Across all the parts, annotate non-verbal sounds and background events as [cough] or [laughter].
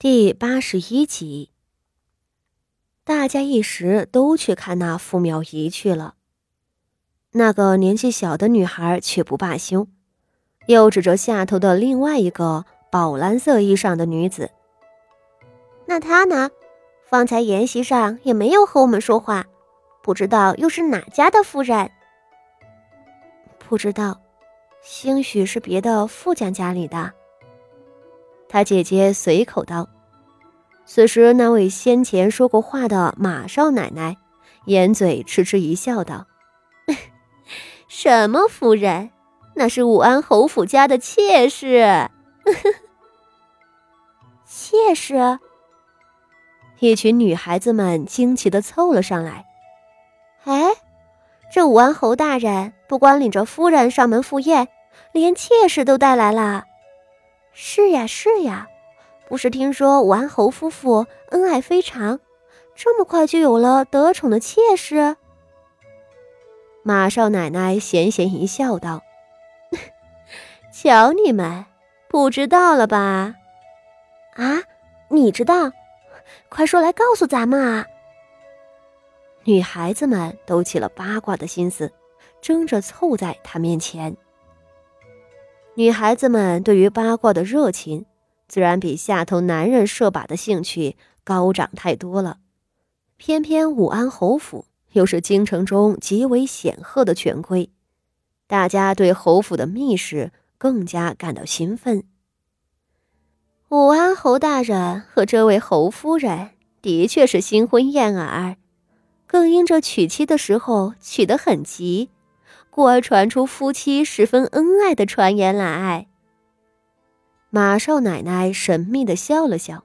第八十一集，大家一时都去看那傅妙仪去了。那个年纪小的女孩却不罢休，又指着下头的另外一个宝蓝色衣裳的女子：“那她呢？方才筵席上也没有和我们说话，不知道又是哪家的夫人？不知道，兴许是别的富家家里的。”他姐姐随口道。此时，那位先前说过话的马少奶奶，掩嘴痴痴一笑，道：“ [laughs] 什么夫人？那是武安侯府家的妾室。[laughs] ”妾室。一群女孩子们惊奇的凑了上来。哎，这武安侯大人不光领着夫人上门赴宴，连妾室都带来了。是呀，是呀。不是听说武安侯夫妇恩爱非常，这么快就有了得宠的妾室？马少奶奶咸咸一笑，道：“瞧你们，不知道了吧？啊，你知道？快说来告诉咱们啊！”女孩子们都起了八卦的心思，争着凑在他面前。女孩子们对于八卦的热情。自然比下头男人射靶的兴趣高涨太多了。偏偏武安侯府又是京城中极为显赫的权贵，大家对侯府的密事更加感到兴奋。武安侯大人和这位侯夫人的确是新婚燕尔，更因这娶妻的时候娶得很急，故而传出夫妻十分恩爱的传言来。马少奶奶神秘的笑了笑，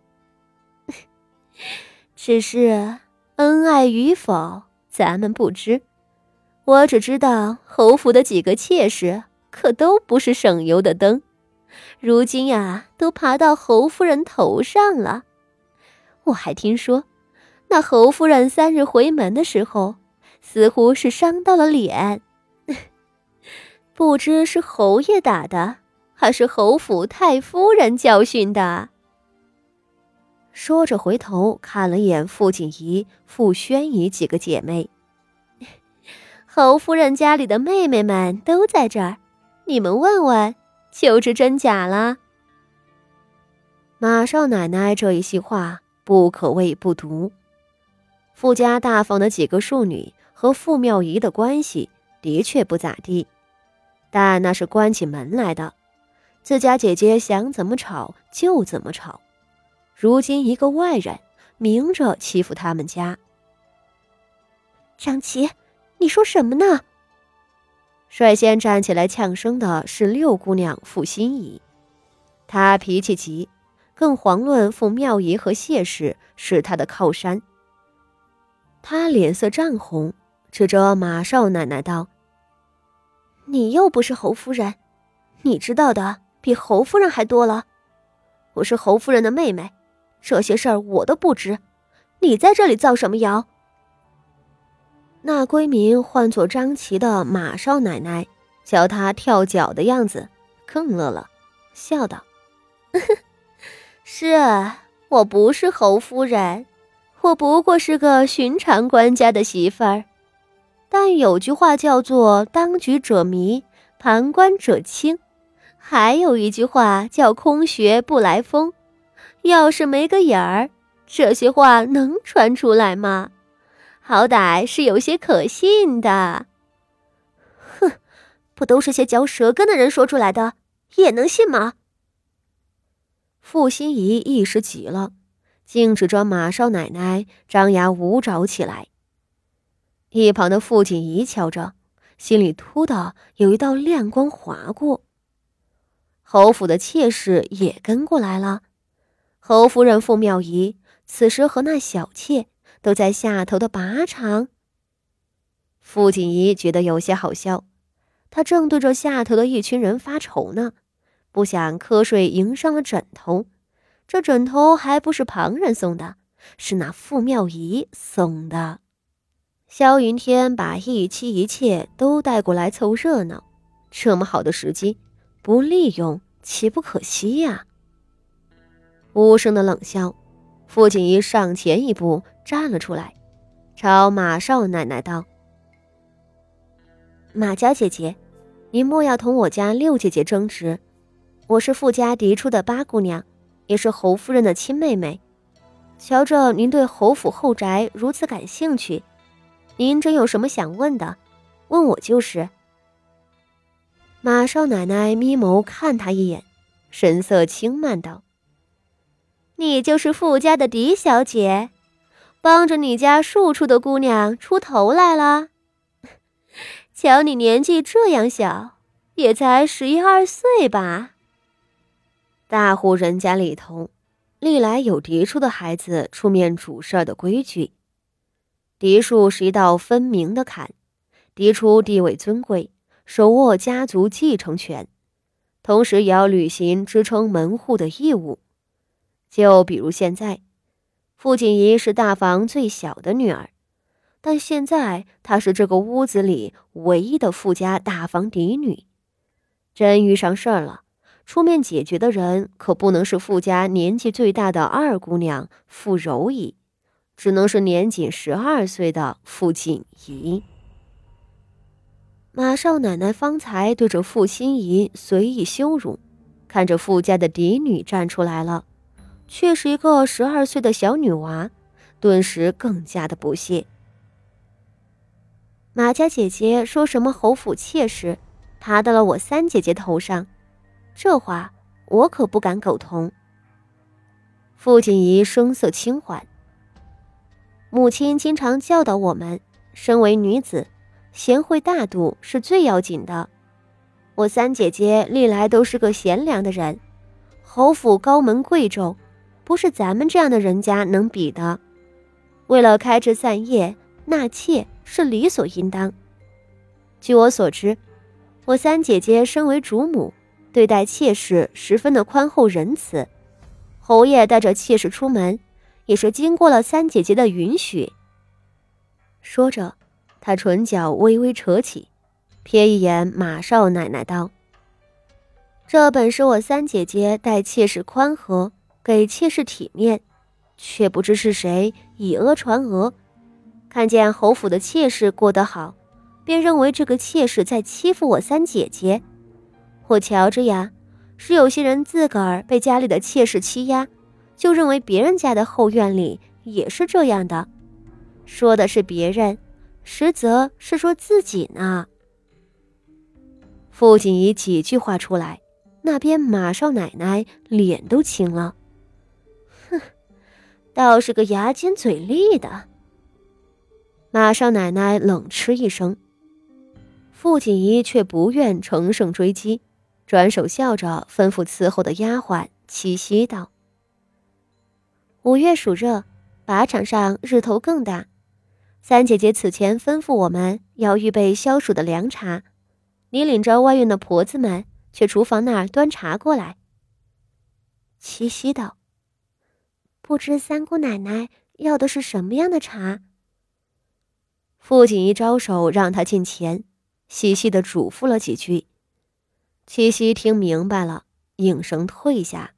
[laughs] 只是恩爱与否，咱们不知。我只知道侯府的几个妾室可都不是省油的灯，如今呀，都爬到侯夫人头上了。我还听说，那侯夫人三日回门的时候，似乎是伤到了脸，不知是侯爷打的。还是侯府太夫人教训的。说着，回头看了眼傅锦仪、傅宣仪几个姐妹。[laughs] 侯夫人家里的妹妹们都在这儿，你们问问，就知真假了。马少奶奶这一席话不可谓不毒。傅家大房的几个庶女和傅妙仪的关系的确不咋地，但那是关起门来的。自家姐姐想怎么吵就怎么吵，如今一个外人明着欺负他们家。张琪，你说什么呢？率先站起来呛声的是六姑娘傅心怡，她脾气急，更遑论傅妙仪和谢氏是她的靠山。她脸色涨红，指着马少奶奶道：“你又不是侯夫人，你知道的。”比侯夫人还多了，我是侯夫人的妹妹，这些事儿我都不知，你在这里造什么谣？那闺名唤作张琪的马少奶奶，瞧她跳脚的样子，更乐了，笑道：“ [laughs] 是我不是侯夫人，我不过是个寻常官家的媳妇儿，但有句话叫做‘当局者迷，旁观者清’。”还有一句话叫“空穴不来风”，要是没个影儿，这些话能传出来吗？好歹是有些可信的。哼，不都是些嚼舌根的人说出来的，也能信吗？傅心怡一时急了，竟指着马少奶奶张牙舞爪起来。一旁的傅锦仪瞧着，心里突的有一道亮光划过。侯府的妾室也跟过来了。侯夫人傅妙仪此时和那小妾都在下头的靶场。傅锦仪觉得有些好笑，她正对着下头的一群人发愁呢，不想瞌睡迎上了枕头。这枕头还不是旁人送的，是那傅妙仪送的。萧云天把一妻一妾都带过来凑热闹，这么好的时机。不利用岂不可惜呀？无声的冷笑。傅锦仪上前一步站了出来，朝马少奶奶道：“马家姐姐，您莫要同我家六姐姐争执。我是傅家嫡出的八姑娘，也是侯夫人的亲妹妹。瞧着您对侯府后宅如此感兴趣，您真有什么想问的，问我就是。”马少奶奶眯眸看他一眼，神色轻慢道。你就是傅家的嫡小姐，帮着你家庶出的姑娘出头来了。瞧你年纪这样小，也才十一二岁吧？大户人家里头，历来有嫡出的孩子出面主事儿的规矩。嫡庶是一道分明的坎，嫡出地位尊贵，手握家族继承权，同时也要履行支撑门户的义务。就比如现在，傅锦仪是大房最小的女儿，但现在她是这个屋子里唯一的傅家大房嫡女。真遇上事儿了，出面解决的人可不能是傅家年纪最大的二姑娘傅柔仪，只能是年仅十二岁的傅锦仪。马少奶奶方才对着傅心怡随意羞辱，看着傅家的嫡女站出来了。却是一个十二岁的小女娃，顿时更加的不屑。马家姐姐说什么侯府妾室，爬到了我三姐姐头上，这话我可不敢苟同。傅锦仪声色轻缓，母亲经常教导我们，身为女子，贤惠大度是最要紧的。我三姐姐历来都是个贤良的人，侯府高门贵胄。不是咱们这样的人家能比的。为了开枝散叶，纳妾是理所应当。据我所知，我三姐姐身为主母，对待妾室十分的宽厚仁慈。侯爷带着妾室出门，也是经过了三姐姐的允许。说着，他唇角微微扯起，瞥一眼马少奶奶道：“这本是我三姐姐待妾室宽和。”给妾室体面，却不知是谁以讹传讹，看见侯府的妾室过得好，便认为这个妾室在欺负我三姐姐。我瞧着呀，是有些人自个儿被家里的妾室欺压，就认为别人家的后院里也是这样的，说的是别人，实则是说自己呢。傅锦仪几句话出来，那边马少奶奶脸都青了。哼倒是个牙尖嘴利的。马少奶奶冷嗤一声，傅锦仪却不愿乘胜追击，转手笑着吩咐伺候的丫鬟七夕道：“五月暑热，靶场上日头更大。三姐姐此前吩咐我们要预备消暑的凉茶，你领着外院的婆子们去厨房那儿端茶过来。”七夕道。不知三姑奶奶要的是什么样的茶？傅锦一招手让他进前，细细的嘱咐了几句。七夕听明白了，应声退下。